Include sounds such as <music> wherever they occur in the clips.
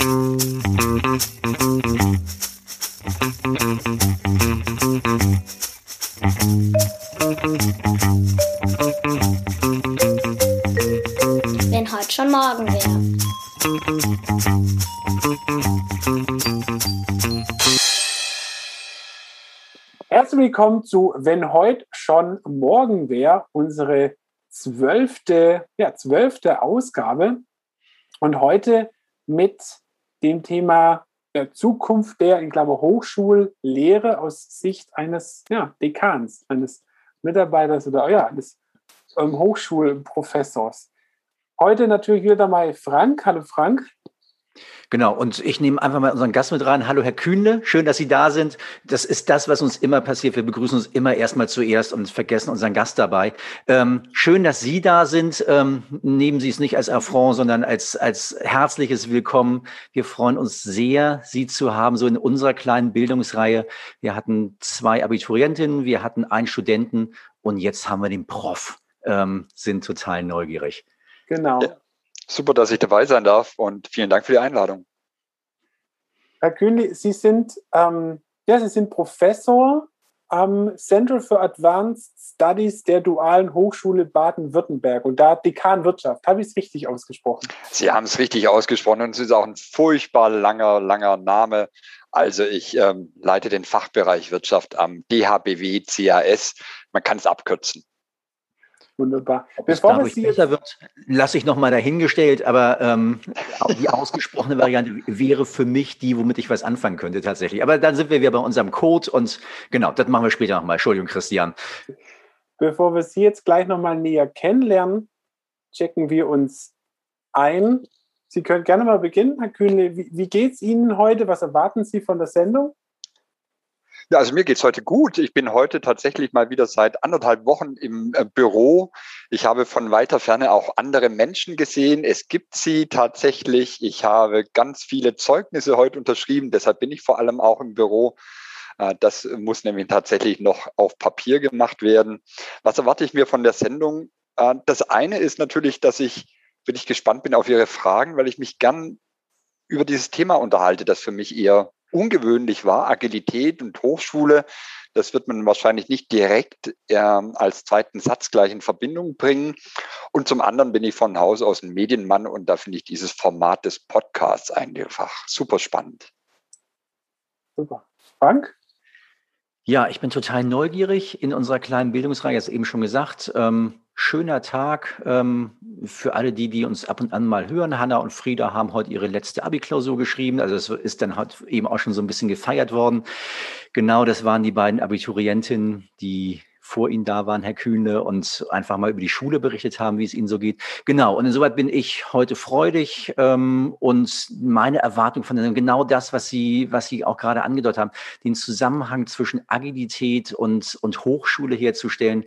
Wenn heute schon morgen wäre. Herzlich willkommen zu Wenn heute schon morgen wäre, unsere zwölfte, ja, zwölfte Ausgabe. Und heute mit dem Thema der Zukunft der, in Klammer, Hochschullehre aus Sicht eines ja, Dekans, eines Mitarbeiters oder ja, eines ähm, Hochschulprofessors. Heute natürlich wieder mal Frank. Hallo Frank. Genau, und ich nehme einfach mal unseren Gast mit rein. Hallo Herr Kühnle, schön, dass Sie da sind. Das ist das, was uns immer passiert. Wir begrüßen uns immer erstmal zuerst und vergessen unseren Gast dabei. Ähm, schön, dass Sie da sind. Ähm, nehmen Sie es nicht als Affront, sondern als, als herzliches Willkommen. Wir freuen uns sehr, Sie zu haben, so in unserer kleinen Bildungsreihe. Wir hatten zwei Abiturientinnen, wir hatten einen Studenten und jetzt haben wir den Prof. Ähm, sind total neugierig. Genau. Super, dass ich dabei sein darf und vielen Dank für die Einladung. Herr Kühnli, Sie sind, ähm, ja, Sie sind Professor am Center for Advanced Studies der Dualen Hochschule Baden-Württemberg und da Dekan Wirtschaft. Habe ich es richtig ausgesprochen? Sie haben es richtig ausgesprochen und es ist auch ein furchtbar langer, langer Name. Also ich ähm, leite den Fachbereich Wirtschaft am DHBW CAS. Man kann es abkürzen. Wunderbar. Ob Bevor es dadurch besser wird, lasse ich nochmal dahingestellt, aber ähm, die ausgesprochene Variante wäre für mich die, womit ich was anfangen könnte tatsächlich. Aber dann sind wir wieder bei unserem Code und genau, das machen wir später nochmal. Entschuldigung, Christian. Bevor wir Sie jetzt gleich nochmal näher kennenlernen, checken wir uns ein. Sie können gerne mal beginnen, Herr Kühnle. Wie, wie geht es Ihnen heute? Was erwarten Sie von der Sendung? Ja, also mir geht's heute gut. Ich bin heute tatsächlich mal wieder seit anderthalb Wochen im äh, Büro. Ich habe von weiter Ferne auch andere Menschen gesehen. Es gibt sie tatsächlich. Ich habe ganz viele Zeugnisse heute unterschrieben. Deshalb bin ich vor allem auch im Büro. Äh, das muss nämlich tatsächlich noch auf Papier gemacht werden. Was erwarte ich mir von der Sendung? Äh, das eine ist natürlich, dass ich wirklich gespannt bin auf Ihre Fragen, weil ich mich gern über dieses Thema unterhalte, das für mich eher ungewöhnlich war, Agilität und Hochschule, das wird man wahrscheinlich nicht direkt äh, als zweiten Satz gleich in Verbindung bringen. Und zum anderen bin ich von Haus aus ein Medienmann und da finde ich dieses Format des Podcasts einfach super spannend. Super. Frank? Ja, ich bin total neugierig in unserer kleinen Bildungsreihe, das eben schon gesagt. Ähm, schöner Tag ähm, für alle die, die uns ab und an mal hören. Hanna und Frieda haben heute ihre letzte Abi-Klausur geschrieben. Also es ist dann heute eben auch schon so ein bisschen gefeiert worden. Genau, das waren die beiden Abiturientinnen, die vor Ihnen da waren, Herr Kühne, und einfach mal über die Schule berichtet haben, wie es Ihnen so geht. Genau, und insoweit bin ich heute freudig ähm, und meine Erwartung von Ihnen, genau das, was Sie, was Sie auch gerade angedeutet haben, den Zusammenhang zwischen Agilität und, und Hochschule herzustellen,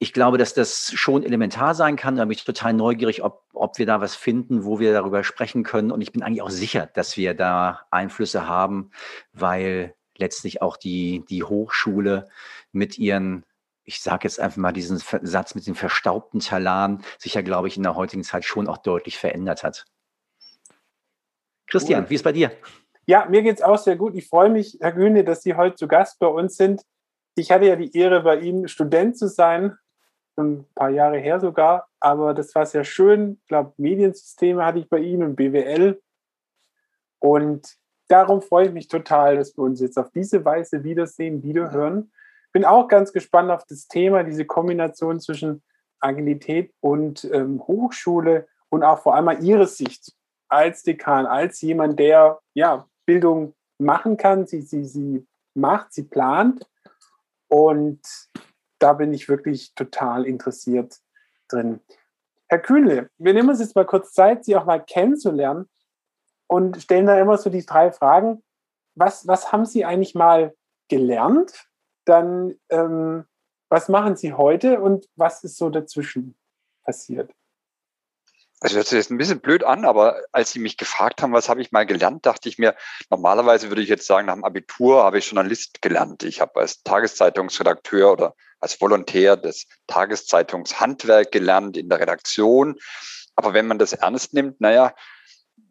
ich glaube, dass das schon elementar sein kann. Da bin ich total neugierig, ob, ob wir da was finden, wo wir darüber sprechen können. Und ich bin eigentlich auch sicher, dass wir da Einflüsse haben, weil letztlich auch die, die Hochschule mit ihren, ich sage jetzt einfach mal diesen Satz mit den verstaubten Talaren, sich ja, glaube ich, in der heutigen Zeit schon auch deutlich verändert hat. Christian, cool. wie ist bei dir? Ja, mir geht es auch sehr gut. Ich freue mich, Herr Gühne, dass Sie heute zu Gast bei uns sind. Ich hatte ja die Ehre, bei Ihnen Student zu sein ein paar Jahre her sogar, aber das war sehr schön. Ich glaube, Mediensysteme hatte ich bei Ihnen und BWL. Und darum freue ich mich total, dass wir uns jetzt auf diese Weise wiedersehen, wiederhören. Bin auch ganz gespannt auf das Thema, diese Kombination zwischen Agilität und ähm, Hochschule und auch vor allem Ihre Sicht als Dekan, als jemand, der ja Bildung machen kann, sie, sie, sie macht, sie plant. Und da bin ich wirklich total interessiert drin. Herr Kühnle, wir nehmen uns jetzt mal kurz Zeit, Sie auch mal kennenzulernen und stellen da immer so die drei Fragen. Was, was haben Sie eigentlich mal gelernt? Dann, ähm, was machen Sie heute und was ist so dazwischen passiert? Also hört sich jetzt ein bisschen blöd an, aber als Sie mich gefragt haben, was habe ich mal gelernt, dachte ich mir, normalerweise würde ich jetzt sagen, nach dem Abitur habe ich Journalist gelernt. Ich habe als Tageszeitungsredakteur oder als Volontär des Tageszeitungshandwerk gelernt in der Redaktion. Aber wenn man das ernst nimmt, naja,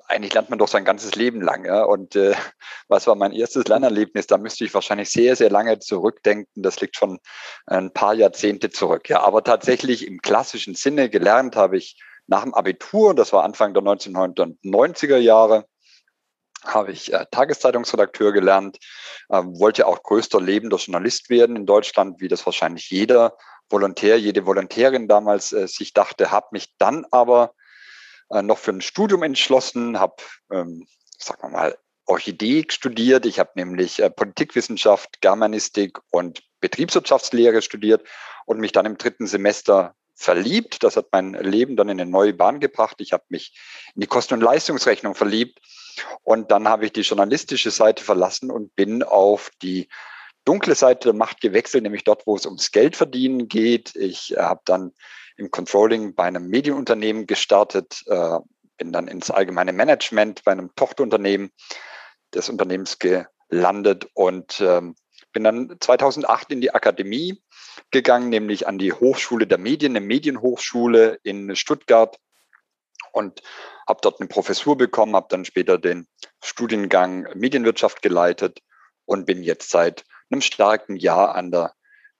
eigentlich lernt man doch sein ganzes Leben lang. Ja? Und äh, <laughs> was war mein erstes Lernerlebnis? Da müsste ich wahrscheinlich sehr, sehr lange zurückdenken. Das liegt schon ein paar Jahrzehnte zurück. Ja, aber tatsächlich im klassischen Sinne gelernt habe ich nach dem Abitur, das war Anfang der 1990er Jahre, habe ich äh, Tageszeitungsredakteur gelernt, äh, wollte auch größter lebender Journalist werden in Deutschland, wie das wahrscheinlich jeder Volontär, jede Volontärin damals äh, sich dachte, habe mich dann aber äh, noch für ein Studium entschlossen, habe, ähm, sagen wir mal, Orchidee studiert. Ich habe nämlich äh, Politikwissenschaft, Germanistik und Betriebswirtschaftslehre studiert und mich dann im dritten Semester verliebt. Das hat mein Leben dann in eine neue Bahn gebracht. Ich habe mich in die Kosten- und Leistungsrechnung verliebt und dann habe ich die journalistische Seite verlassen und bin auf die dunkle Seite der Macht gewechselt, nämlich dort, wo es ums Geldverdienen geht. Ich äh, habe dann im Controlling bei einem Medienunternehmen gestartet, äh, bin dann ins allgemeine Management bei einem Tochterunternehmen des Unternehmens gelandet und ähm, bin dann 2008 in die Akademie gegangen, nämlich an die Hochschule der Medien, eine Medienhochschule in Stuttgart und habe dort eine Professur bekommen, habe dann später den Studiengang Medienwirtschaft geleitet und bin jetzt seit einem starken Jahr an der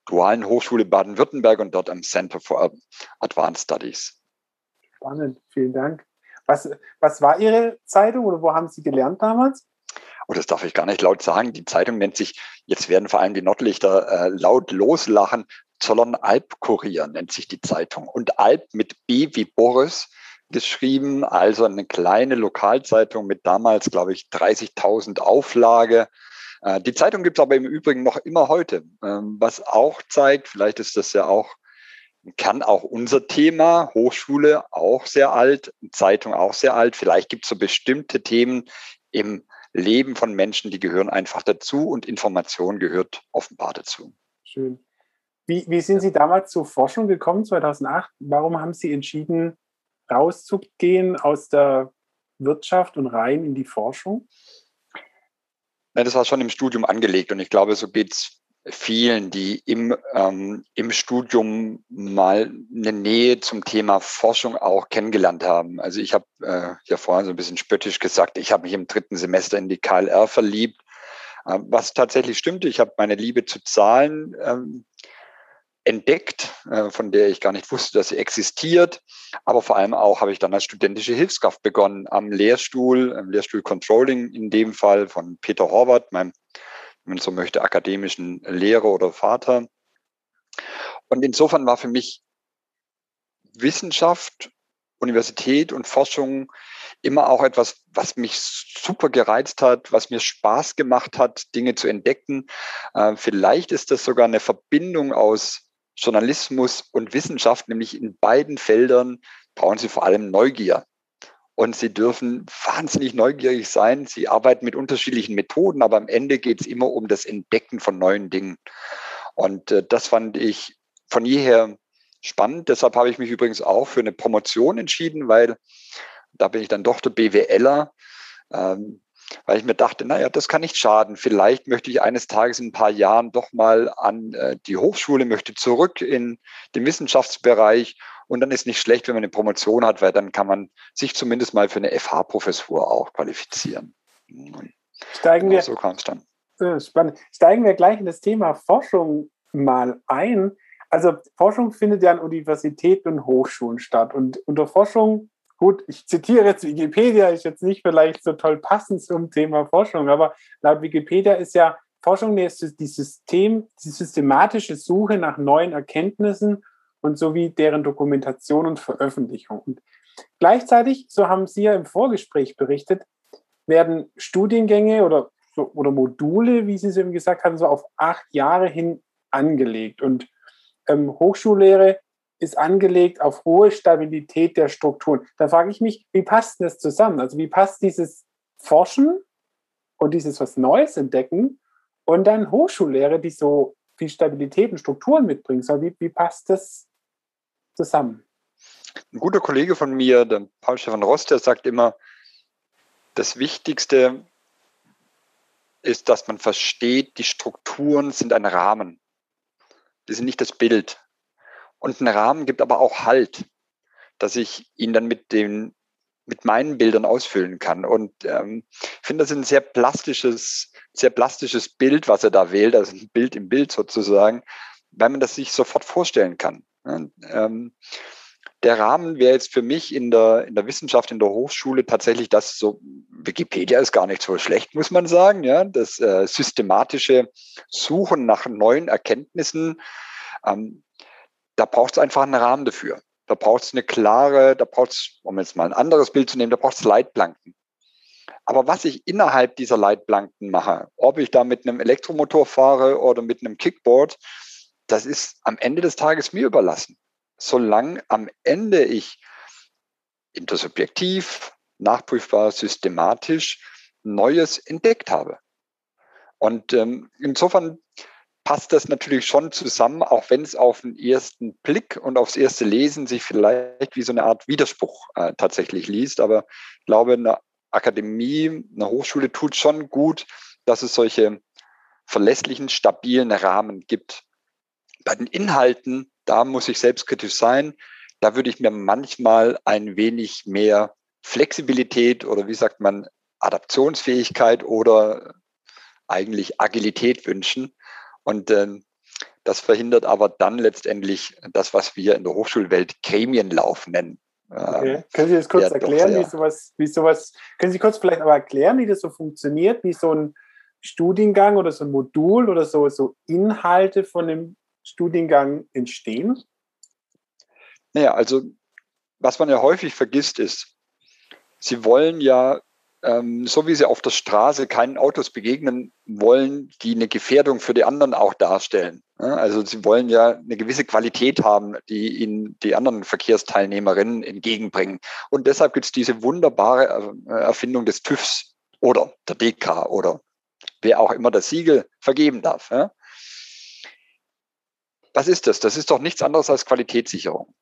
Dualen Hochschule Baden-Württemberg und dort am Center for Advanced Studies. Spannend, vielen Dank. Was, was war Ihre Zeitung oder wo haben Sie gelernt damals? Oh, das darf ich gar nicht laut sagen. Die Zeitung nennt sich, jetzt werden vor allem die Nordlichter äh, laut loslachen, Zollern Alp-Kurier nennt sich die Zeitung. Und Alp mit B wie Boris geschrieben, also eine kleine Lokalzeitung mit damals, glaube ich, 30.000 Auflage. Äh, die Zeitung gibt es aber im Übrigen noch immer heute, ähm, was auch zeigt, vielleicht ist das ja auch, kann auch unser Thema, Hochschule auch sehr alt, Zeitung auch sehr alt. Vielleicht gibt es so bestimmte Themen im Leben von Menschen, die gehören einfach dazu und Information gehört offenbar dazu. Schön. Wie, wie sind Sie damals zur Forschung gekommen, 2008? Warum haben Sie entschieden, rauszugehen aus der Wirtschaft und rein in die Forschung? Ja, das war schon im Studium angelegt und ich glaube, so geht es vielen, die im, ähm, im Studium mal eine Nähe zum Thema Forschung auch kennengelernt haben. Also ich habe äh, ja vorhin so ein bisschen spöttisch gesagt, ich habe mich im dritten Semester in die KLR verliebt, äh, was tatsächlich stimmte. Ich habe meine Liebe zu Zahlen ähm, entdeckt, äh, von der ich gar nicht wusste, dass sie existiert. Aber vor allem auch habe ich dann als studentische Hilfskraft begonnen am Lehrstuhl, am Lehrstuhl Controlling in dem Fall von Peter Horvath, meinem, man so möchte, akademischen Lehrer oder Vater. Und insofern war für mich Wissenschaft, Universität und Forschung immer auch etwas, was mich super gereizt hat, was mir Spaß gemacht hat, Dinge zu entdecken. Äh, vielleicht ist das sogar eine Verbindung aus Journalismus und Wissenschaft, nämlich in beiden Feldern brauchen Sie vor allem Neugier. Und Sie dürfen wahnsinnig neugierig sein. Sie arbeiten mit unterschiedlichen Methoden, aber am Ende geht es immer um das Entdecken von neuen Dingen. Und äh, das fand ich von jeher spannend. Deshalb habe ich mich übrigens auch für eine Promotion entschieden, weil da bin ich dann doch der BWLer. Ähm, weil ich mir dachte, naja, das kann nicht schaden. Vielleicht möchte ich eines Tages in ein paar Jahren doch mal an äh, die Hochschule, möchte zurück in den Wissenschaftsbereich. Und dann ist nicht schlecht, wenn man eine Promotion hat, weil dann kann man sich zumindest mal für eine FH-Professur auch qualifizieren. Steigen wir, so kam es dann. Äh, spannend. Steigen wir gleich in das Thema Forschung mal ein. Also Forschung findet ja an Universitäten und Hochschulen statt. Und unter Forschung Gut, ich zitiere jetzt Wikipedia, ist jetzt nicht vielleicht so toll passend zum Thema Forschung, aber laut Wikipedia ist ja Forschung die System, die systematische Suche nach neuen Erkenntnissen und sowie deren Dokumentation und Veröffentlichung. Und gleichzeitig, so haben Sie ja im Vorgespräch berichtet, werden Studiengänge oder, oder Module, wie Sie es eben gesagt haben, so auf acht Jahre hin angelegt. Und ähm, Hochschullehre ist angelegt auf hohe Stabilität der Strukturen. Da frage ich mich, wie passt das zusammen? Also wie passt dieses Forschen und dieses was Neues entdecken und dann Hochschullehre, die so viel Stabilität und Strukturen mitbringen soll. Wie, wie passt das zusammen? Ein guter Kollege von mir, der Paul Stefan Rost, der sagt immer, das Wichtigste ist, dass man versteht, die Strukturen sind ein Rahmen. Die sind nicht das Bild. Und ein Rahmen gibt aber auch Halt, dass ich ihn dann mit den mit meinen Bildern ausfüllen kann. Und ähm, ich finde, das ist ein sehr plastisches, sehr plastisches Bild, was er da wählt, also ein Bild im Bild sozusagen, weil man das sich sofort vorstellen kann. Ja, ähm, der Rahmen wäre jetzt für mich in der, in der Wissenschaft, in der Hochschule tatsächlich das so, Wikipedia ist gar nicht so schlecht, muss man sagen, ja, das äh, systematische Suchen nach neuen Erkenntnissen, ähm, da braucht es einfach einen Rahmen dafür. Da braucht es eine klare, da braucht es, um jetzt mal ein anderes Bild zu nehmen, da braucht es Leitplanken. Aber was ich innerhalb dieser Leitplanken mache, ob ich da mit einem Elektromotor fahre oder mit einem Kickboard, das ist am Ende des Tages mir überlassen solange am Ende ich intersubjektiv, nachprüfbar, systematisch Neues entdeckt habe. Und ähm, insofern passt das natürlich schon zusammen, auch wenn es auf den ersten Blick und aufs erste Lesen sich vielleicht wie so eine Art Widerspruch äh, tatsächlich liest. Aber ich glaube, eine Akademie, eine Hochschule tut schon gut, dass es solche verlässlichen, stabilen Rahmen gibt. Bei den Inhalten da muss ich selbstkritisch sein. Da würde ich mir manchmal ein wenig mehr Flexibilität oder wie sagt man, Adaptionsfähigkeit oder eigentlich Agilität wünschen. Und ähm, das verhindert aber dann letztendlich das, was wir in der Hochschulwelt Gremienlauf nennen. Okay. Ähm, können Sie das kurz erklären, wie sowas, wie sowas, können Sie kurz vielleicht aber erklären, wie das so funktioniert, wie so ein Studiengang oder so ein Modul oder so, so Inhalte von dem Studiengang entstehen? Naja, also was man ja häufig vergisst ist, Sie wollen ja, ähm, so wie Sie auf der Straße keinen Autos begegnen wollen, die eine Gefährdung für die anderen auch darstellen. Ja, also Sie wollen ja eine gewisse Qualität haben, die Ihnen die anderen Verkehrsteilnehmerinnen entgegenbringen. Und deshalb gibt es diese wunderbare äh, Erfindung des TÜVs oder der DK oder wer auch immer das Siegel vergeben darf. Was ist das? Das ist doch nichts anderes als Qualitätssicherung.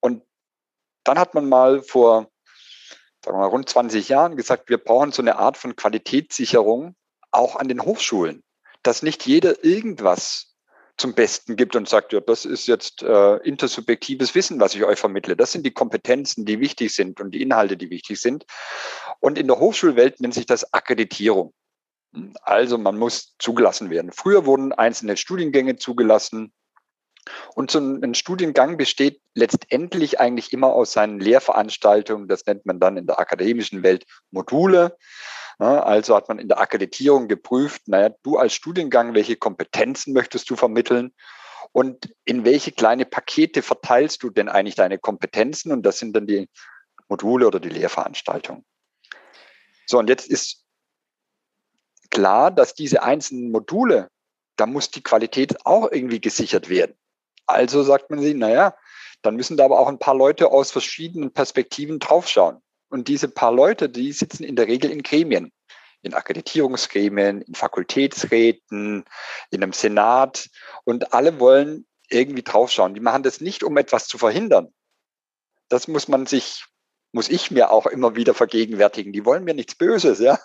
Und dann hat man mal vor sagen wir mal, rund 20 Jahren gesagt, wir brauchen so eine Art von Qualitätssicherung auch an den Hochschulen, dass nicht jeder irgendwas zum Besten gibt und sagt, ja, das ist jetzt äh, intersubjektives Wissen, was ich euch vermittle. Das sind die Kompetenzen, die wichtig sind und die Inhalte, die wichtig sind. Und in der Hochschulwelt nennt sich das Akkreditierung. Also man muss zugelassen werden. Früher wurden einzelne Studiengänge zugelassen, und so ein Studiengang besteht letztendlich eigentlich immer aus seinen Lehrveranstaltungen. Das nennt man dann in der akademischen Welt Module. Also hat man in der Akkreditierung geprüft, naja, du als Studiengang, welche Kompetenzen möchtest du vermitteln? Und in welche kleine Pakete verteilst du denn eigentlich deine Kompetenzen? Und das sind dann die Module oder die Lehrveranstaltungen. So, und jetzt ist klar, dass diese einzelnen Module, da muss die Qualität auch irgendwie gesichert werden. Also sagt man sich, naja, dann müssen da aber auch ein paar Leute aus verschiedenen Perspektiven draufschauen. Und diese paar Leute, die sitzen in der Regel in Gremien, in Akkreditierungsgremien, in Fakultätsräten, in einem Senat und alle wollen irgendwie draufschauen. Die machen das nicht, um etwas zu verhindern. Das muss man sich, muss ich mir auch immer wieder vergegenwärtigen. Die wollen mir nichts Böses, ja.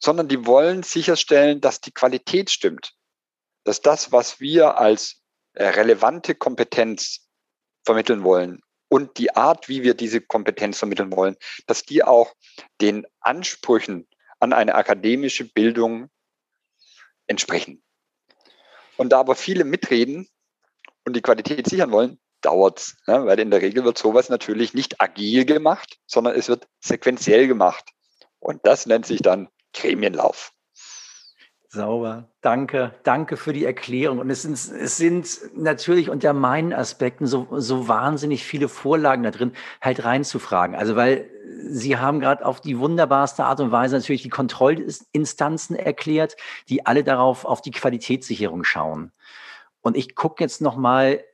Sondern die wollen sicherstellen, dass die Qualität stimmt dass das, was wir als äh, relevante Kompetenz vermitteln wollen und die Art, wie wir diese Kompetenz vermitteln wollen, dass die auch den Ansprüchen an eine akademische Bildung entsprechen. Und da aber viele mitreden und die Qualität sichern wollen, dauert's, ne? weil in der Regel wird sowas natürlich nicht agil gemacht, sondern es wird sequenziell gemacht. Und das nennt sich dann Gremienlauf. Sauber. Danke. Danke für die Erklärung. Und es sind, es sind natürlich unter meinen Aspekten so, so wahnsinnig viele Vorlagen da drin, halt reinzufragen. Also, weil Sie haben gerade auf die wunderbarste Art und Weise natürlich die Kontrollinstanzen erklärt, die alle darauf auf die Qualitätssicherung schauen. Und ich gucke jetzt nochmal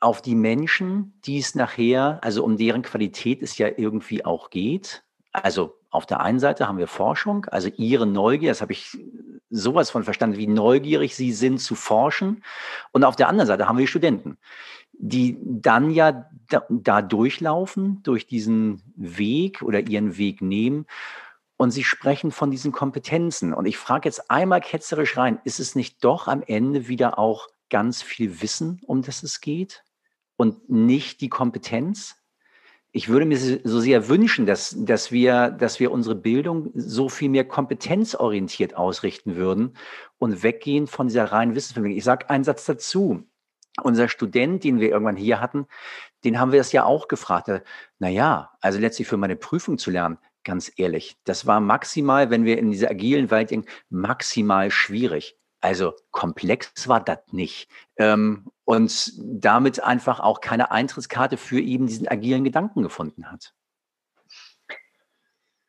auf die Menschen, die es nachher, also um deren Qualität es ja irgendwie auch geht. Also auf der einen Seite haben wir Forschung, also ihre Neugier, das habe ich sowas von verstanden, wie neugierig sie sind zu forschen. Und auf der anderen Seite haben wir Studenten, die dann ja da, da durchlaufen, durch diesen Weg oder ihren Weg nehmen. Und sie sprechen von diesen Kompetenzen. Und ich frage jetzt einmal ketzerisch rein, ist es nicht doch am Ende wieder auch ganz viel Wissen, um das es geht und nicht die Kompetenz? Ich würde mir so sehr wünschen, dass, dass, wir, dass wir unsere Bildung so viel mehr kompetenzorientiert ausrichten würden und weggehen von dieser reinen Wissensvermittlung. Ich sage einen Satz dazu. Unser Student, den wir irgendwann hier hatten, den haben wir das ja auch gefragt. Naja, also letztlich für meine Prüfung zu lernen, ganz ehrlich, das war maximal, wenn wir in dieser agilen Welt denken, maximal schwierig. Also komplex war das nicht. Ähm, und damit einfach auch keine Eintrittskarte für eben diesen agilen Gedanken gefunden hat.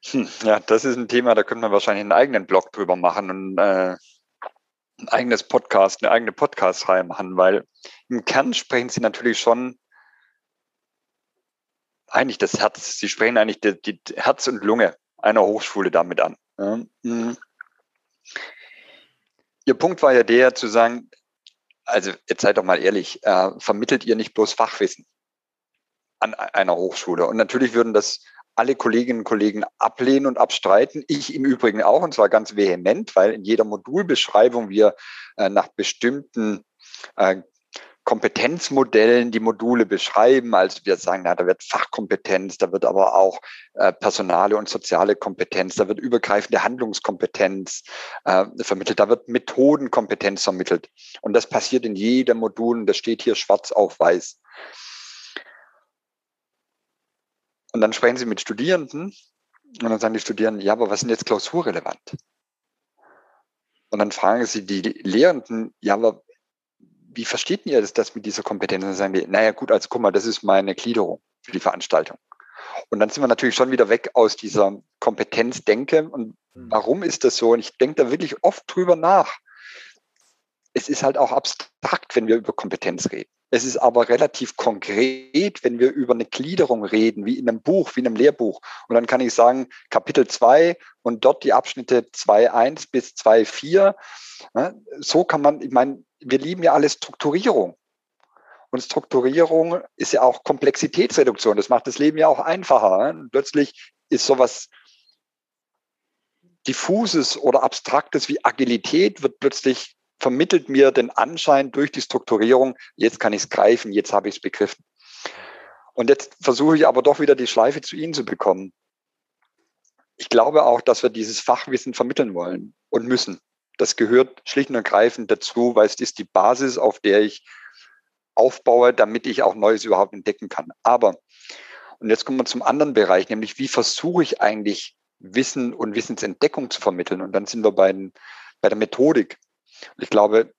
Hm, ja, das ist ein Thema, da könnte man wahrscheinlich einen eigenen Blog drüber machen und äh, ein eigenes Podcast, eine eigene Podcast-Reihe machen, weil im Kern sprechen sie natürlich schon eigentlich das Herz, sie sprechen eigentlich die, die Herz und Lunge einer Hochschule damit an. Ja. Hm. Ihr Punkt war ja der zu sagen, also jetzt seid doch mal ehrlich, äh, vermittelt ihr nicht bloß Fachwissen an einer Hochschule? Und natürlich würden das alle Kolleginnen und Kollegen ablehnen und abstreiten. Ich im Übrigen auch, und zwar ganz vehement, weil in jeder Modulbeschreibung wir äh, nach bestimmten äh, Kompetenzmodellen die Module beschreiben. Also wir sagen, na, da wird Fachkompetenz, da wird aber auch äh, personale und soziale Kompetenz, da wird übergreifende Handlungskompetenz äh, vermittelt, da wird Methodenkompetenz vermittelt. Und das passiert in jedem Modul und das steht hier schwarz auf weiß. Und dann sprechen Sie mit Studierenden und dann sagen die Studierenden, ja, aber was sind jetzt klausurrelevant? Und dann fragen Sie die Lehrenden, ja, aber wie versteht ihr das, das mit dieser Kompetenz? Und dann sagen die, naja gut, also guck mal, das ist meine Gliederung für die Veranstaltung. Und dann sind wir natürlich schon wieder weg aus dieser Kompetenzdenke. Und hm. warum ist das so? Und ich denke da wirklich oft drüber nach. Es ist halt auch abstrakt, wenn wir über Kompetenz reden. Es ist aber relativ konkret, wenn wir über eine Gliederung reden, wie in einem Buch, wie in einem Lehrbuch. Und dann kann ich sagen, Kapitel 2 und dort die Abschnitte 2.1 bis 2.4. So kann man, ich meine, wir lieben ja alle Strukturierung. Und Strukturierung ist ja auch Komplexitätsreduktion. Das macht das Leben ja auch einfacher. Und plötzlich ist sowas diffuses oder abstraktes wie Agilität wird plötzlich vermittelt mir den Anschein durch die Strukturierung, jetzt kann ich es greifen, jetzt habe ich es begriffen. Und jetzt versuche ich aber doch wieder die Schleife zu Ihnen zu bekommen. Ich glaube auch, dass wir dieses Fachwissen vermitteln wollen und müssen. Das gehört schlicht und ergreifend dazu, weil es ist die Basis, auf der ich aufbaue, damit ich auch Neues überhaupt entdecken kann. Aber, und jetzt kommen wir zum anderen Bereich, nämlich wie versuche ich eigentlich Wissen und Wissensentdeckung zu vermitteln? Und dann sind wir bei, den, bei der Methodik. Und ich glaube,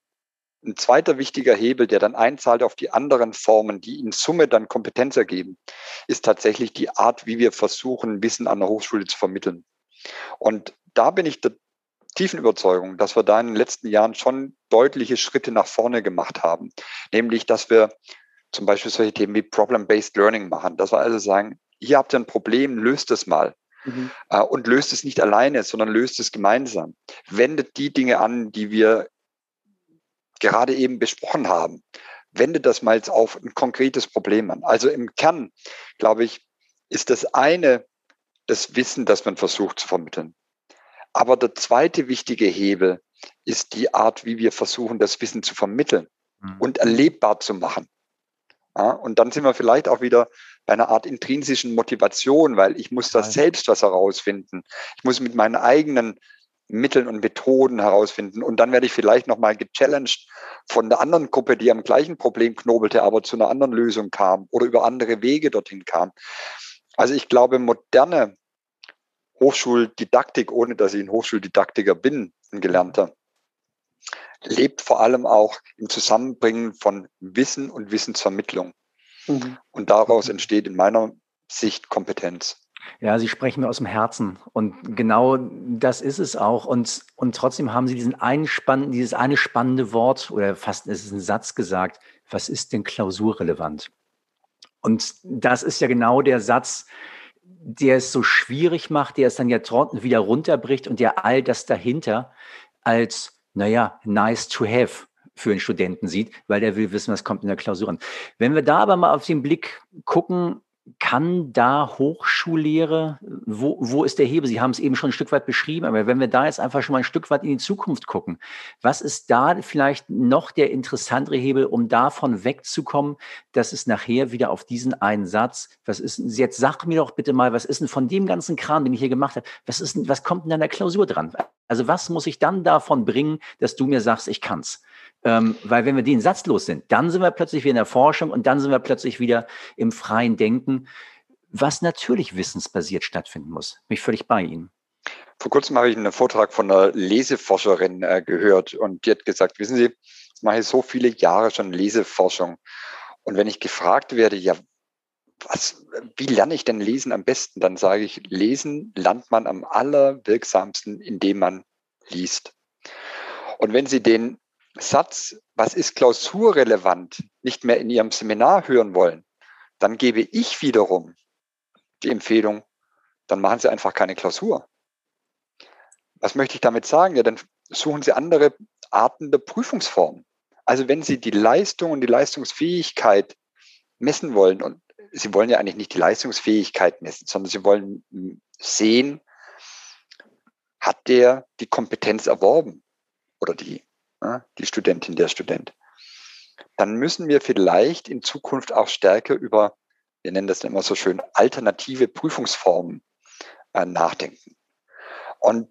ein zweiter wichtiger Hebel, der dann einzahlt auf die anderen Formen, die in Summe dann Kompetenz ergeben, ist tatsächlich die Art, wie wir versuchen, Wissen an der Hochschule zu vermitteln. Und da bin ich der tiefen Überzeugung, dass wir da in den letzten Jahren schon deutliche Schritte nach vorne gemacht haben. Nämlich, dass wir zum Beispiel solche Themen wie Problem-Based Learning machen. Dass wir also sagen, hier habt ihr ein Problem, löst es mal. Mhm. Äh, und löst es nicht alleine, sondern löst es gemeinsam. Wendet die Dinge an, die wir gerade eben besprochen haben. Wendet das mal jetzt auf ein konkretes Problem an. Also im Kern, glaube ich, ist das eine das Wissen, das man versucht zu vermitteln. Aber der zweite wichtige Hebel ist die Art, wie wir versuchen, das Wissen zu vermitteln mhm. und erlebbar zu machen. Ja, und dann sind wir vielleicht auch wieder bei einer Art intrinsischen Motivation, weil ich muss das selbst was herausfinden. Ich muss mit meinen eigenen Mitteln und Methoden herausfinden. Und dann werde ich vielleicht nochmal gechallenged von der anderen Gruppe, die am gleichen Problem knobelte, aber zu einer anderen Lösung kam oder über andere Wege dorthin kam. Also ich glaube, moderne Hochschuldidaktik, ohne dass ich ein Hochschuldidaktiker bin, ein Gelernter, lebt vor allem auch im Zusammenbringen von Wissen und Wissensvermittlung. Mhm. Und daraus entsteht in meiner Sicht Kompetenz. Ja, Sie sprechen mir aus dem Herzen. Und genau das ist es auch. Und, und trotzdem haben Sie diesen einen spannenden, dieses eine spannende Wort oder fast ist es ein Satz gesagt. Was ist denn klausurrelevant? Und das ist ja genau der Satz, der es so schwierig macht, der es dann ja wieder runterbricht und der all das dahinter als, naja, nice to have für einen Studenten sieht, weil der will wissen, was kommt in der Klausur an. Wenn wir da aber mal auf den Blick gucken, kann da Hochschullehre, wo, wo ist der Hebel? Sie haben es eben schon ein Stück weit beschrieben, aber wenn wir da jetzt einfach schon mal ein Stück weit in die Zukunft gucken, was ist da vielleicht noch der interessantere Hebel, um davon wegzukommen, dass es nachher wieder auf diesen einen Satz, was ist, jetzt sag mir doch bitte mal, was ist denn von dem ganzen Kram, den ich hier gemacht habe, was ist, was kommt denn an der Klausur dran? Also was muss ich dann davon bringen, dass du mir sagst, ich kann's? Ähm, weil wenn wir den Satz los sind, dann sind wir plötzlich wieder in der Forschung und dann sind wir plötzlich wieder im freien Denken, was natürlich wissensbasiert stattfinden muss. Bin ich völlig bei Ihnen. Vor kurzem habe ich einen Vortrag von einer Leseforscherin äh, gehört und die hat gesagt, wissen Sie, ich mache so viele Jahre schon Leseforschung. Und wenn ich gefragt werde, ja, was, wie lerne ich denn Lesen am besten? Dann sage ich, Lesen lernt man am allerwirksamsten, indem man liest. Und wenn Sie den Satz, was ist klausurrelevant, nicht mehr in Ihrem Seminar hören wollen, dann gebe ich wiederum die Empfehlung, dann machen Sie einfach keine Klausur. Was möchte ich damit sagen? Ja, dann suchen Sie andere Arten der Prüfungsformen. Also wenn Sie die Leistung und die Leistungsfähigkeit messen wollen, und Sie wollen ja eigentlich nicht die Leistungsfähigkeit messen, sondern Sie wollen sehen, hat der die Kompetenz erworben oder die die Studentin, der Student, dann müssen wir vielleicht in Zukunft auch stärker über, wir nennen das immer so schön, alternative Prüfungsformen äh, nachdenken. Und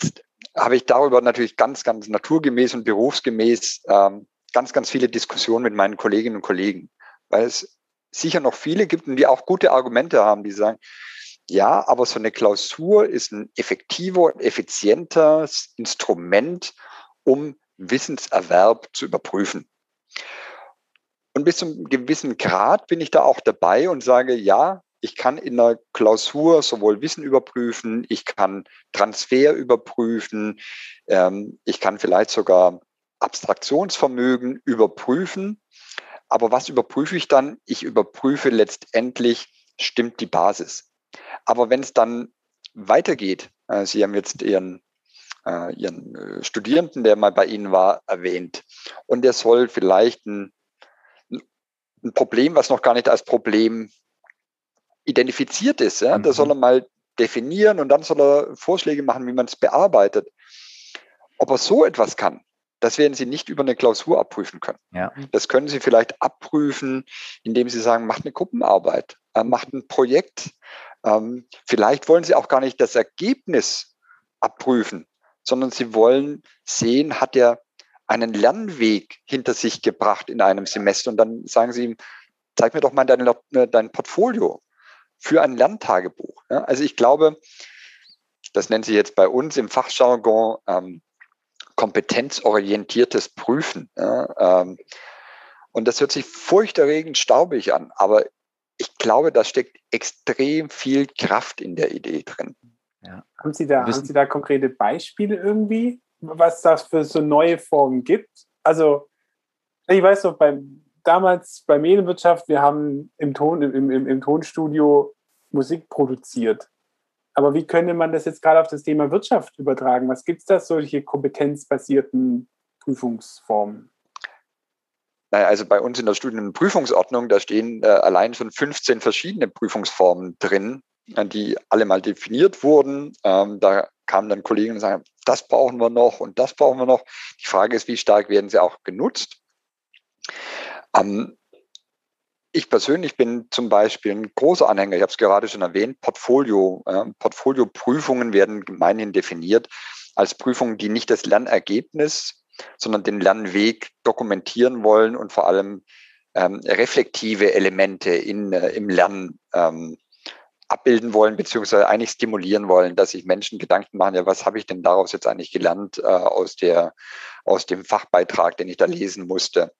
jetzt habe ich darüber natürlich ganz, ganz naturgemäß und berufsgemäß ähm, ganz, ganz viele Diskussionen mit meinen Kolleginnen und Kollegen, weil es sicher noch viele gibt und die auch gute Argumente haben, die sagen, ja, aber so eine Klausur ist ein effektiver und effizienter Instrument, um Wissenserwerb zu überprüfen. Und bis zu einem gewissen Grad bin ich da auch dabei und sage, ja, ich kann in einer Klausur sowohl Wissen überprüfen, ich kann Transfer überprüfen, ähm, ich kann vielleicht sogar Abstraktionsvermögen überprüfen. Aber was überprüfe ich dann? Ich überprüfe letztendlich, stimmt die Basis. Aber wenn es dann weitergeht, äh, Sie haben jetzt Ihren äh, Ihren äh, Studierenden, der mal bei Ihnen war, erwähnt. Und der soll vielleicht ein, ein Problem, was noch gar nicht als Problem identifiziert ist, ja, mhm. da soll er mal definieren und dann soll er Vorschläge machen, wie man es bearbeitet. Ob er so etwas kann, das werden Sie nicht über eine Klausur abprüfen können. Ja. Das können Sie vielleicht abprüfen, indem Sie sagen, macht eine Gruppenarbeit, äh, macht ein Projekt. Ähm, vielleicht wollen Sie auch gar nicht das Ergebnis abprüfen, sondern sie wollen sehen, hat er einen Lernweg hinter sich gebracht in einem Semester. Und dann sagen sie ihm, zeig mir doch mal dein, äh, dein Portfolio für ein Lerntagebuch. Also ich glaube, das nennt sich jetzt bei uns im Fachjargon ähm, kompetenzorientiertes Prüfen. Ja, ähm, und das hört sich furchterregend staubig an, aber ich glaube, da steckt extrem viel Kraft in der Idee drin. Ja. Haben, Sie da, haben Sie da konkrete Beispiele irgendwie, was das für so neue Formen gibt? Also, ich weiß noch, beim, damals bei Medienwirtschaft, wir haben im, Ton, im, im, im Tonstudio Musik produziert. Aber wie könnte man das jetzt gerade auf das Thema Wirtschaft übertragen? Was gibt es da solche kompetenzbasierten Prüfungsformen? Also bei uns in der Studienprüfungsordnung, da stehen äh, allein schon 15 verschiedene Prüfungsformen drin. Die alle mal definiert wurden. Ähm, da kamen dann Kollegen und sagen, das brauchen wir noch und das brauchen wir noch. Die Frage ist, wie stark werden sie auch genutzt? Ähm, ich persönlich bin zum Beispiel ein großer Anhänger, ich habe es gerade schon erwähnt, Portfolio. Äh, Portfolio-Prüfungen werden gemeinhin definiert als Prüfungen, die nicht das Lernergebnis, sondern den Lernweg dokumentieren wollen und vor allem ähm, reflektive Elemente in, äh, im Lernen ähm, abbilden wollen, beziehungsweise eigentlich stimulieren wollen, dass sich Menschen Gedanken machen, ja, was habe ich denn daraus jetzt eigentlich gelernt äh, aus, der, aus dem Fachbeitrag, den ich da lesen musste.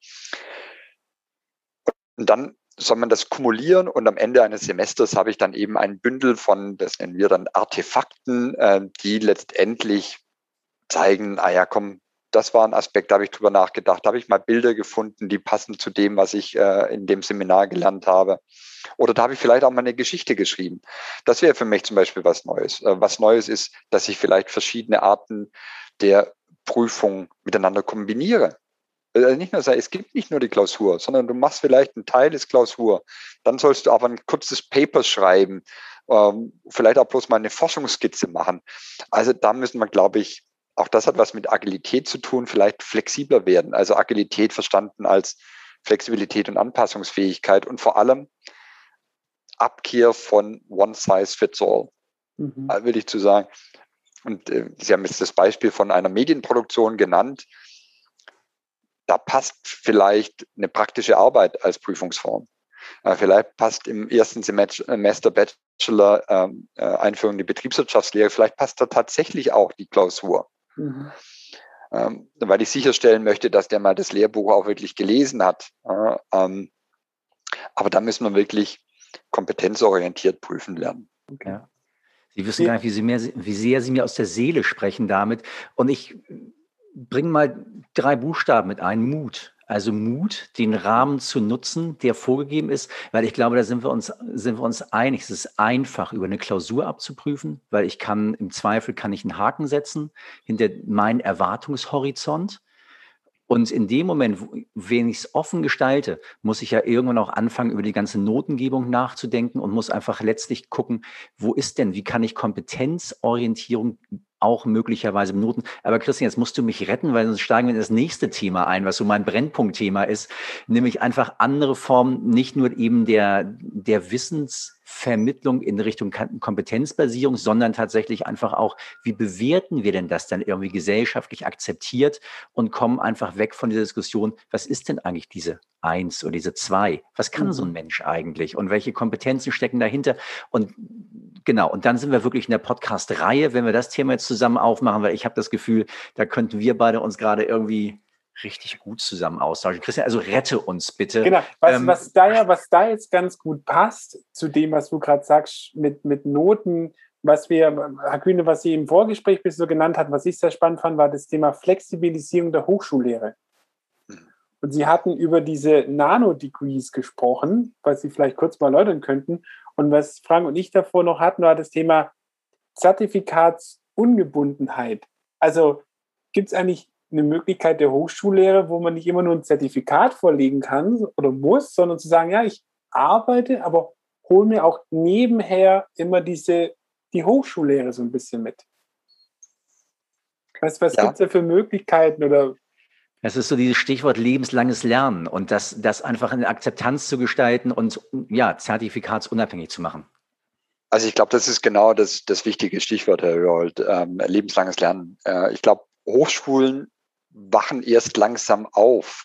Und dann soll man das kumulieren und am Ende eines Semesters habe ich dann eben ein Bündel von, das nennen wir dann Artefakten, äh, die letztendlich zeigen, ah ja, komm, das war ein Aspekt, da habe ich drüber nachgedacht. Da habe ich mal Bilder gefunden, die passen zu dem, was ich äh, in dem Seminar gelernt habe. Oder da habe ich vielleicht auch mal eine Geschichte geschrieben. Das wäre für mich zum Beispiel was Neues. Äh, was Neues ist, dass ich vielleicht verschiedene Arten der Prüfung miteinander kombiniere. Also nicht nur sagen, es gibt nicht nur die Klausur, sondern du machst vielleicht einen Teil des Klausur. Dann sollst du aber ein kurzes Paper schreiben, ähm, vielleicht auch bloß mal eine Forschungsskizze machen. Also da müssen wir, glaube ich, auch das hat was mit Agilität zu tun, vielleicht flexibler werden. Also Agilität verstanden als Flexibilität und Anpassungsfähigkeit und vor allem Abkehr von One Size Fits All, mhm. will ich zu sagen. Und äh, Sie haben jetzt das Beispiel von einer Medienproduktion genannt. Da passt vielleicht eine praktische Arbeit als Prüfungsform. Äh, vielleicht passt im ersten Semester Bachelor ähm, äh, Einführung in die Betriebswirtschaftslehre, vielleicht passt da tatsächlich auch die Klausur. Mhm. Ähm, weil ich sicherstellen möchte, dass der mal das Lehrbuch auch wirklich gelesen hat. Ähm, aber da müssen wir wirklich kompetenzorientiert prüfen lernen. Okay. Sie wissen gar nicht, wie, Sie mehr, wie sehr Sie mir aus der Seele sprechen damit. Und ich bringe mal drei Buchstaben mit ein. Mut. Also Mut, den Rahmen zu nutzen, der vorgegeben ist, weil ich glaube, da sind wir uns, sind wir uns einig. Es ist einfach, über eine Klausur abzuprüfen, weil ich kann, im Zweifel kann ich einen Haken setzen hinter meinen Erwartungshorizont. Und in dem Moment, wenn ich es offen gestalte, muss ich ja irgendwann auch anfangen, über die ganze Notengebung nachzudenken und muss einfach letztlich gucken, wo ist denn, wie kann ich Kompetenzorientierung auch möglicherweise Minuten. Aber Christian, jetzt musst du mich retten, weil sonst steigen wir in das nächste Thema ein, was so mein Brennpunktthema ist, nämlich einfach andere Formen, nicht nur eben der, der Wissensvermittlung in Richtung Kompetenzbasierung, sondern tatsächlich einfach auch, wie bewerten wir denn das dann irgendwie gesellschaftlich akzeptiert und kommen einfach weg von dieser Diskussion, was ist denn eigentlich diese Eins oder diese Zwei? Was kann so ein mhm. Mensch eigentlich und welche Kompetenzen stecken dahinter? Und genau, und dann sind wir wirklich in der Podcast-Reihe, wenn wir das Thema jetzt zusammen aufmachen, weil ich habe das Gefühl, da könnten wir beide uns gerade irgendwie richtig gut zusammen austauschen. Christian, also rette uns bitte. Genau, was, ähm, was, da ja, was da jetzt ganz gut passt zu dem, was du gerade sagst, mit, mit Noten, was wir, Herr Kühne, was Sie im Vorgespräch bis so genannt hat, was ich sehr spannend fand, war das Thema Flexibilisierung der Hochschullehre. Und Sie hatten über diese Nano-Degrees gesprochen, was Sie vielleicht kurz mal erläutern könnten. Und was Frank und ich davor noch hatten, war das Thema Zertifikatsungebundenheit. Also gibt es eigentlich eine Möglichkeit der Hochschullehre, wo man nicht immer nur ein Zertifikat vorlegen kann oder muss, sondern zu sagen, ja, ich arbeite, aber hole mir auch nebenher immer diese, die Hochschullehre so ein bisschen mit. Was, was ja. gibt es da für Möglichkeiten oder es ist so dieses Stichwort lebenslanges Lernen und das, das einfach in Akzeptanz zu gestalten und ja, zertifikatsunabhängig zu machen. Also ich glaube, das ist genau das, das wichtige Stichwort, Herr Hörhold, ähm, lebenslanges Lernen. Äh, ich glaube, Hochschulen wachen erst langsam auf.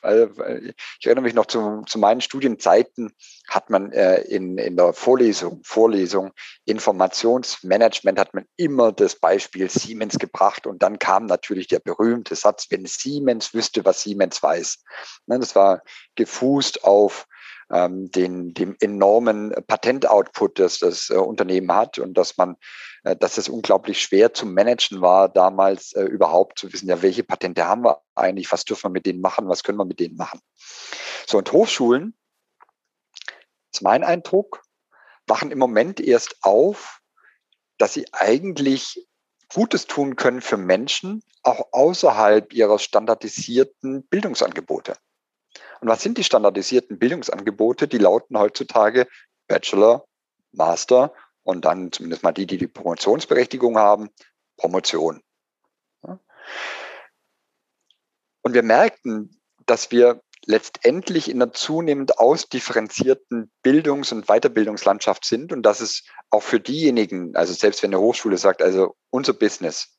Ich erinnere mich noch zu, zu meinen Studienzeiten, hat man äh, in, in der Vorlesung, Vorlesung, Informationsmanagement, hat man immer das Beispiel Siemens gebracht und dann kam natürlich der berühmte Satz, wenn Siemens wüsste, was Siemens weiß. Ne, das war gefußt auf ähm, den, dem enormen Patentoutput, das das äh, Unternehmen hat und dass man, äh, dass es unglaublich schwer zu managen war, damals äh, überhaupt zu wissen, ja, welche Patente haben wir eigentlich, was dürfen wir mit denen machen, was können wir mit denen machen. So, und Hochschulen, ist mein Eindruck, wachen im Moment erst auf, dass sie eigentlich Gutes tun können für Menschen, auch außerhalb ihrer standardisierten Bildungsangebote. Und was sind die standardisierten Bildungsangebote? Die lauten heutzutage Bachelor, Master und dann zumindest mal die, die die Promotionsberechtigung haben, Promotion. Und wir merkten, dass wir letztendlich in einer zunehmend ausdifferenzierten Bildungs- und Weiterbildungslandschaft sind und dass es auch für diejenigen, also selbst wenn eine Hochschule sagt, also unser Business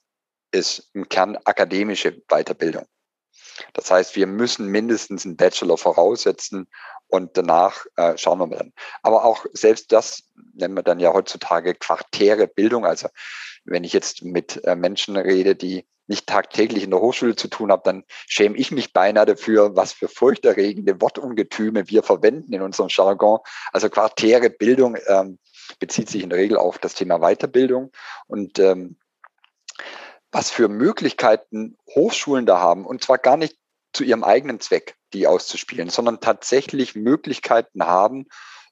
ist im Kern akademische Weiterbildung. Das heißt, wir müssen mindestens einen Bachelor voraussetzen und danach äh, schauen wir mal dann. Aber auch selbst das nennen wir dann ja heutzutage Quartäre Bildung. Also wenn ich jetzt mit äh, Menschen rede, die nicht tagtäglich in der Hochschule zu tun haben, dann schäme ich mich beinahe dafür, was für furchterregende Wortungetüme wir verwenden in unserem Jargon. Also Quartäre Bildung ähm, bezieht sich in der Regel auf das Thema Weiterbildung und ähm, was für Möglichkeiten Hochschulen da haben, und zwar gar nicht zu ihrem eigenen Zweck, die auszuspielen, sondern tatsächlich Möglichkeiten haben,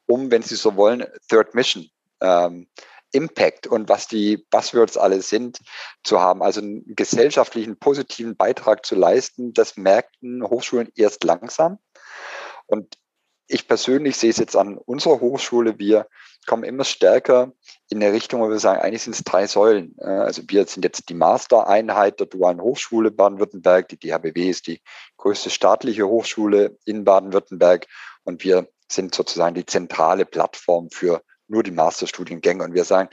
um, wenn sie so wollen, Third Mission ähm, Impact und was die Buzzwords alle sind, zu haben, also einen gesellschaftlichen positiven Beitrag zu leisten, das merkten Hochschulen erst langsam. Und ich persönlich sehe es jetzt an unserer Hochschule, wir kommen immer stärker in eine Richtung, wo wir sagen, eigentlich sind es drei Säulen. Also wir sind jetzt die Mastereinheit der Dualen Hochschule Baden-Württemberg. Die DHBW ist die größte staatliche Hochschule in Baden-Württemberg und wir sind sozusagen die zentrale Plattform für nur die Masterstudiengänge. Und wir sagen,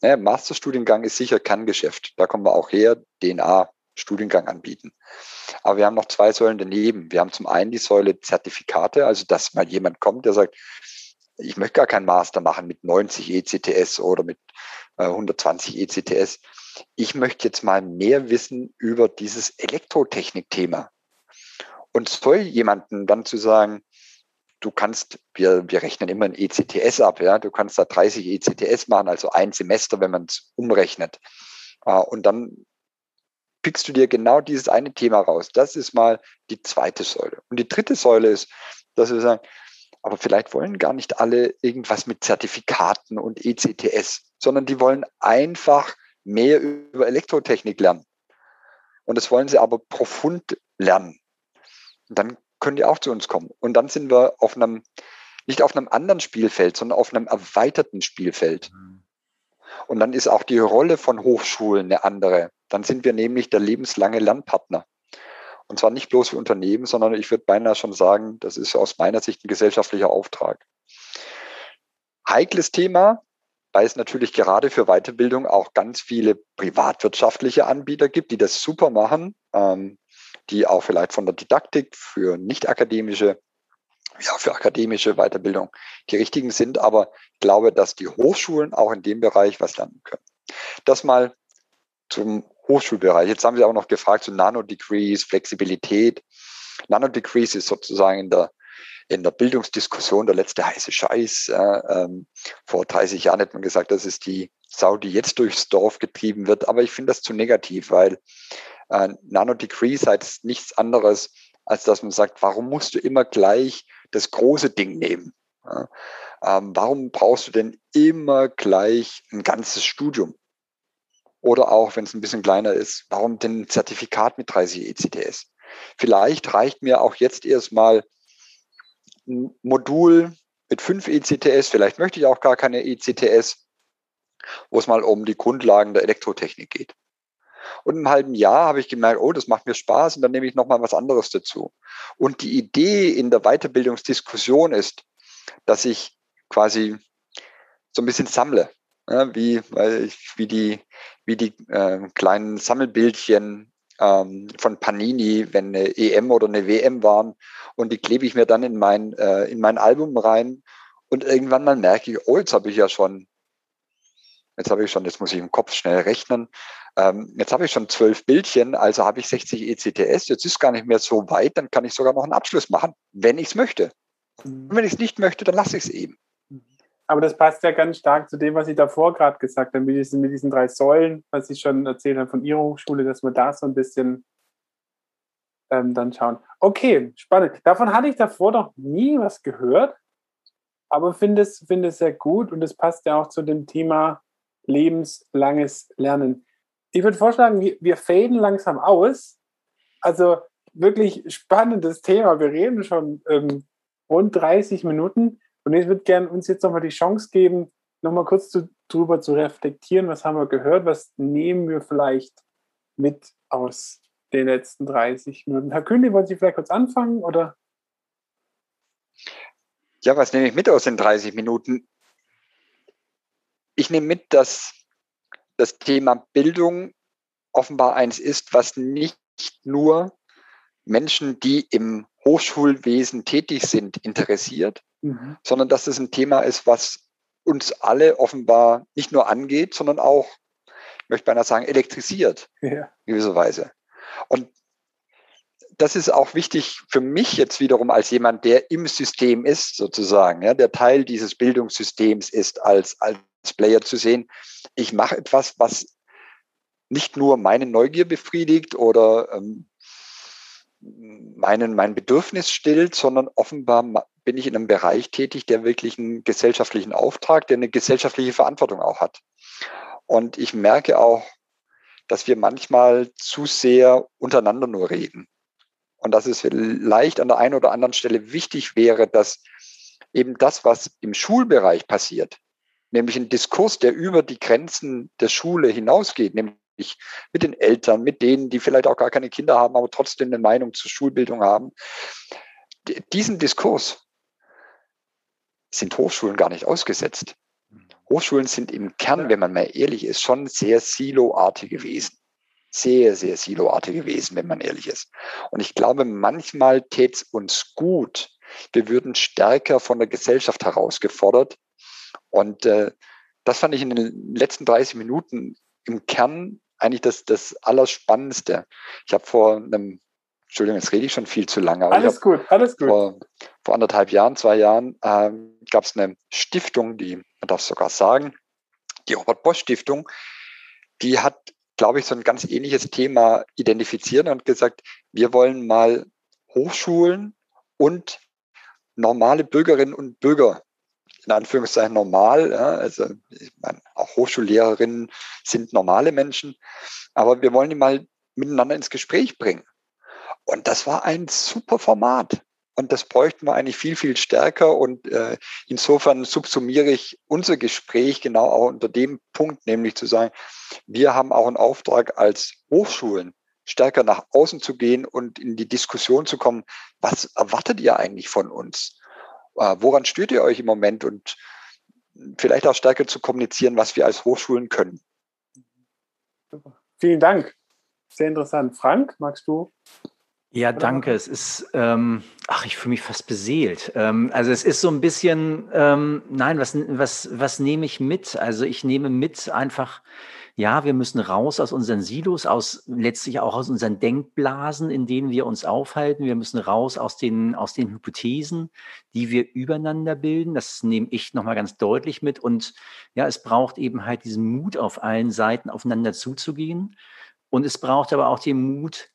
naja, Masterstudiengang ist sicher Kerngeschäft. Da kommen wir auch her, DNA, Studiengang anbieten. Aber wir haben noch zwei Säulen daneben. Wir haben zum einen die Säule Zertifikate, also dass mal jemand kommt, der sagt, ich möchte gar keinen Master machen mit 90 ECTS oder mit 120 äh, ECTS. Ich möchte jetzt mal mehr wissen über dieses Elektrotechnik-Thema. Und soll jemanden dann zu sagen, du kannst, wir, wir rechnen immer ein ECTS ab, ja, du kannst da 30 ECTS machen, also ein Semester, wenn man es umrechnet. Äh, und dann pickst du dir genau dieses eine Thema raus. Das ist mal die zweite Säule. Und die dritte Säule ist, dass wir sagen, aber vielleicht wollen gar nicht alle irgendwas mit Zertifikaten und ECTS, sondern die wollen einfach mehr über Elektrotechnik lernen. Und das wollen sie aber profund lernen. Und dann können die auch zu uns kommen. Und dann sind wir auf einem, nicht auf einem anderen Spielfeld, sondern auf einem erweiterten Spielfeld. Mhm. Und dann ist auch die Rolle von Hochschulen eine andere. Dann sind wir nämlich der lebenslange Lernpartner. Und zwar nicht bloß für Unternehmen, sondern ich würde beinahe schon sagen, das ist aus meiner Sicht ein gesellschaftlicher Auftrag. Heikles Thema, weil es natürlich gerade für Weiterbildung auch ganz viele privatwirtschaftliche Anbieter gibt, die das super machen. Ähm, die auch vielleicht von der Didaktik für nicht akademische, ja, für akademische Weiterbildung die richtigen sind. Aber ich glaube, dass die Hochschulen auch in dem Bereich was lernen können. Das mal zum Hochschulbereich. Jetzt haben Sie auch noch gefragt zu Nanodegrees, Flexibilität. Nanodegrees ist sozusagen in der, in der Bildungsdiskussion der letzte heiße Scheiß. Äh, ähm, vor 30 Jahren hätte man gesagt, das ist die Sau, die jetzt durchs Dorf getrieben wird. Aber ich finde das zu negativ, weil äh, Nano-Decrease heißt nichts anderes, als dass man sagt, warum musst du immer gleich das große Ding nehmen? Ja? Ähm, warum brauchst du denn immer gleich ein ganzes Studium? Oder auch, wenn es ein bisschen kleiner ist, warum denn ein Zertifikat mit 30 ECTS? Vielleicht reicht mir auch jetzt erstmal ein Modul mit 5 ECTS, vielleicht möchte ich auch gar keine ECTS, wo es mal um die Grundlagen der Elektrotechnik geht. Und im halben Jahr habe ich gemerkt, oh, das macht mir Spaß und dann nehme ich nochmal was anderes dazu. Und die Idee in der Weiterbildungsdiskussion ist, dass ich quasi so ein bisschen sammle, ja, wie, weil ich, wie die, wie die äh, kleinen Sammelbildchen ähm, von Panini, wenn eine EM oder eine WM waren. Und die klebe ich mir dann in mein, äh, in mein Album rein. Und irgendwann mal merke ich, oh, jetzt habe ich ja schon, jetzt habe ich schon, jetzt muss ich im Kopf schnell rechnen, ähm, jetzt habe ich schon zwölf Bildchen, also habe ich 60 ECTS. Jetzt ist gar nicht mehr so weit, dann kann ich sogar noch einen Abschluss machen, wenn ich es möchte. Mhm. Und wenn ich es nicht möchte, dann lasse ich es eben. Aber das passt ja ganz stark zu dem, was Sie davor gerade gesagt haben, mit diesen, mit diesen drei Säulen, was Sie schon erzählt haben von Ihrer Hochschule, dass wir da so ein bisschen ähm, dann schauen. Okay, spannend. Davon hatte ich davor noch nie was gehört, aber finde es, finde es sehr gut und es passt ja auch zu dem Thema lebenslanges Lernen ich würde vorschlagen, wir, wir faden langsam aus. Also wirklich spannendes Thema. Wir reden schon ähm, rund 30 Minuten. Und ich würde gerne uns jetzt nochmal die Chance geben, nochmal kurz zu, drüber zu reflektieren, was haben wir gehört, was nehmen wir vielleicht mit aus den letzten 30 Minuten. Herr König, wollen Sie vielleicht kurz anfangen oder? Ja, was nehme ich mit aus den 30 Minuten? Ich nehme mit, dass das Thema Bildung offenbar eins ist, was nicht nur Menschen, die im Hochschulwesen tätig sind, interessiert, mhm. sondern dass es ein Thema ist, was uns alle offenbar nicht nur angeht, sondern auch, ich möchte beinahe sagen, elektrisiert ja. in gewisser Weise. Und das ist auch wichtig für mich jetzt wiederum als jemand, der im System ist, sozusagen, ja, der Teil dieses Bildungssystems ist, als, als Player zu sehen, ich mache etwas, was nicht nur meine Neugier befriedigt oder ähm, meinen, mein Bedürfnis stillt, sondern offenbar bin ich in einem Bereich tätig, der wirklich einen gesellschaftlichen Auftrag, der eine gesellschaftliche Verantwortung auch hat. Und ich merke auch, dass wir manchmal zu sehr untereinander nur reden. Und dass es vielleicht an der einen oder anderen Stelle wichtig wäre, dass eben das, was im Schulbereich passiert, nämlich ein Diskurs, der über die Grenzen der Schule hinausgeht, nämlich mit den Eltern, mit denen, die vielleicht auch gar keine Kinder haben, aber trotzdem eine Meinung zur Schulbildung haben. Diesen Diskurs sind Hochschulen gar nicht ausgesetzt. Hochschulen sind im Kern, wenn man mal ehrlich ist, schon sehr siloartige Wesen. Sehr, sehr siloartige Wesen, wenn man ehrlich ist. Und ich glaube, manchmal täte es uns gut, wir würden stärker von der Gesellschaft herausgefordert. Und äh, das fand ich in den letzten 30 Minuten im Kern eigentlich das, das Allerspannendste. Ich habe vor einem, Entschuldigung, jetzt rede ich schon viel zu lange. alles gut, alles gut. Vor, vor anderthalb Jahren, zwei Jahren ähm, gab es eine Stiftung, die, man darf sogar sagen, die Robert Bosch Stiftung, die hat, glaube ich, so ein ganz ähnliches Thema identifiziert und gesagt, wir wollen mal Hochschulen und normale Bürgerinnen und Bürger in Anführungszeichen normal. Ja, also ich meine, auch Hochschullehrerinnen sind normale Menschen, aber wir wollen die mal miteinander ins Gespräch bringen. Und das war ein super Format. Und das bräuchten wir eigentlich viel, viel stärker. Und äh, insofern subsumiere ich unser Gespräch genau auch unter dem Punkt, nämlich zu sagen, wir haben auch einen Auftrag als Hochschulen, stärker nach außen zu gehen und in die Diskussion zu kommen, was erwartet ihr eigentlich von uns? Äh, woran stört ihr euch im Moment? Und vielleicht auch stärker zu kommunizieren, was wir als Hochschulen können. Super. Vielen Dank. Sehr interessant. Frank, magst du? Ja, danke. Es ist, ähm, ach, ich fühle mich fast beseelt. Ähm, also es ist so ein bisschen, ähm, nein, was, was, was nehme ich mit? Also ich nehme mit einfach ja, wir müssen raus aus unseren Silos, aus letztlich auch aus unseren Denkblasen, in denen wir uns aufhalten. Wir müssen raus aus den, aus den Hypothesen, die wir übereinander bilden. Das nehme ich nochmal ganz deutlich mit. Und ja, es braucht eben halt diesen Mut auf allen Seiten aufeinander zuzugehen. Und es braucht aber auch den Mut,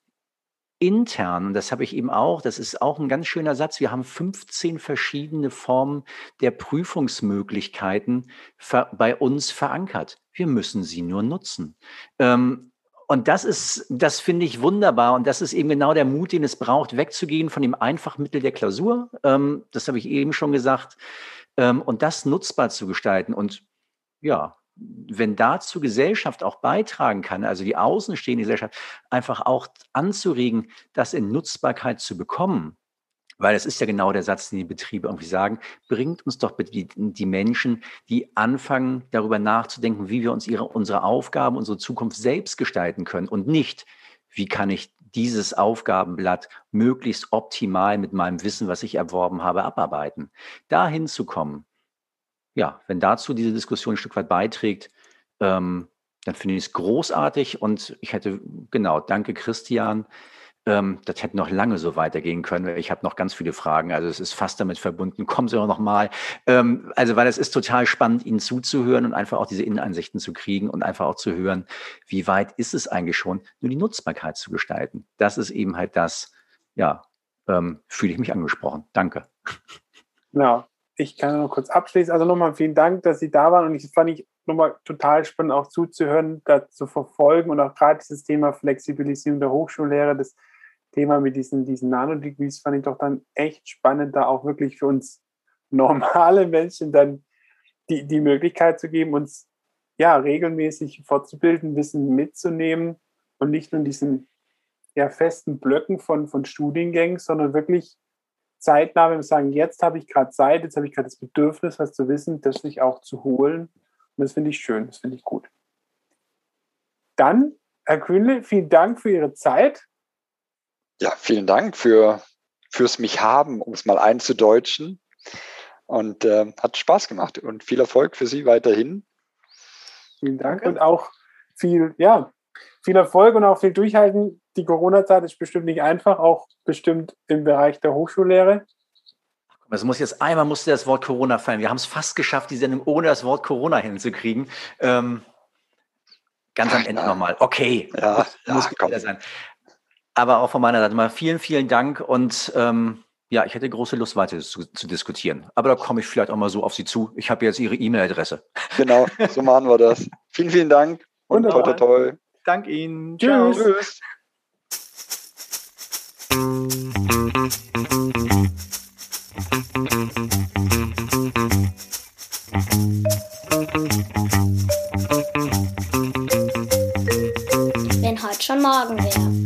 intern, und das habe ich eben auch, das ist auch ein ganz schöner Satz, wir haben 15 verschiedene Formen der Prüfungsmöglichkeiten bei uns verankert. Wir müssen sie nur nutzen. Ähm, und das ist, das finde ich wunderbar. Und das ist eben genau der Mut, den es braucht, wegzugehen von dem Einfachmittel der Klausur. Ähm, das habe ich eben schon gesagt. Ähm, und das nutzbar zu gestalten. Und ja, wenn dazu Gesellschaft auch beitragen kann, also die außenstehende Gesellschaft, einfach auch anzuregen, das in Nutzbarkeit zu bekommen, weil es ist ja genau der Satz, den die Betriebe irgendwie sagen, bringt uns doch bitte die, die, Menschen, die anfangen, darüber nachzudenken, wie wir uns ihre, unsere Aufgaben, unsere Zukunft selbst gestalten können und nicht, wie kann ich dieses Aufgabenblatt möglichst optimal mit meinem Wissen, was ich erworben habe, abarbeiten. Dahin zu kommen, ja, wenn dazu diese Diskussion ein Stück weit beiträgt, ähm, dann finde ich es großartig und ich hätte, genau, danke Christian. Ähm, das hätte noch lange so weitergehen können. Ich habe noch ganz viele Fragen. Also es ist fast damit verbunden. <laughs> Kommen Sie auch noch mal. Ähm, also weil es ist total spannend, Ihnen zuzuhören und einfach auch diese Inneneinsichten zu kriegen und einfach auch zu hören, wie weit ist es eigentlich schon, nur die Nutzbarkeit zu gestalten. Das ist eben halt das, ja, ähm, fühle ich mich angesprochen. Danke. Ja, ich kann noch kurz abschließen. Also nochmal vielen Dank, dass Sie da waren und ich fand ich nochmal total spannend auch zuzuhören, da zu verfolgen und auch gerade dieses Thema Flexibilisierung der Hochschullehre, das Thema mit diesen, diesen Nanodegrees fand ich doch dann echt spannend, da auch wirklich für uns normale Menschen dann die, die Möglichkeit zu geben, uns ja regelmäßig fortzubilden, Wissen mitzunehmen und nicht nur in diesen ja, festen Blöcken von, von Studiengängen, sondern wirklich zeitnah, wenn wir sagen, jetzt habe ich gerade Zeit, jetzt habe ich gerade das Bedürfnis, was zu wissen, das sich auch zu holen. Und das finde ich schön, das finde ich gut. Dann, Herr Kühnle, vielen Dank für Ihre Zeit. Ja, vielen Dank für, fürs mich haben, um es mal einzudeutschen. Und äh, hat Spaß gemacht und viel Erfolg für Sie weiterhin. Vielen Dank und auch viel, ja, viel Erfolg und auch viel Durchhalten. Die Corona-Zeit ist bestimmt nicht einfach, auch bestimmt im Bereich der Hochschullehre. Es muss jetzt einmal musste das Wort Corona fallen. Wir haben es fast geschafft, die Sendung ohne das Wort Corona hinzukriegen. Ähm, ganz am Ende nochmal. Okay, ja, muss, ja, muss ja, sein. Aber auch von meiner Seite mal vielen, vielen Dank und ähm, ja, ich hätte große Lust, weiter zu, zu, diskutieren. Aber da komme ich vielleicht auch mal so auf Sie zu. Ich habe jetzt Ihre E-Mail-Adresse. Genau, so machen wir das. <laughs> Vielen, vielen Dank und Wunderbar. toi, toi, toi. Dank Ihnen. Tschüss. Tschüss. Wenn heute schon morgen wäre.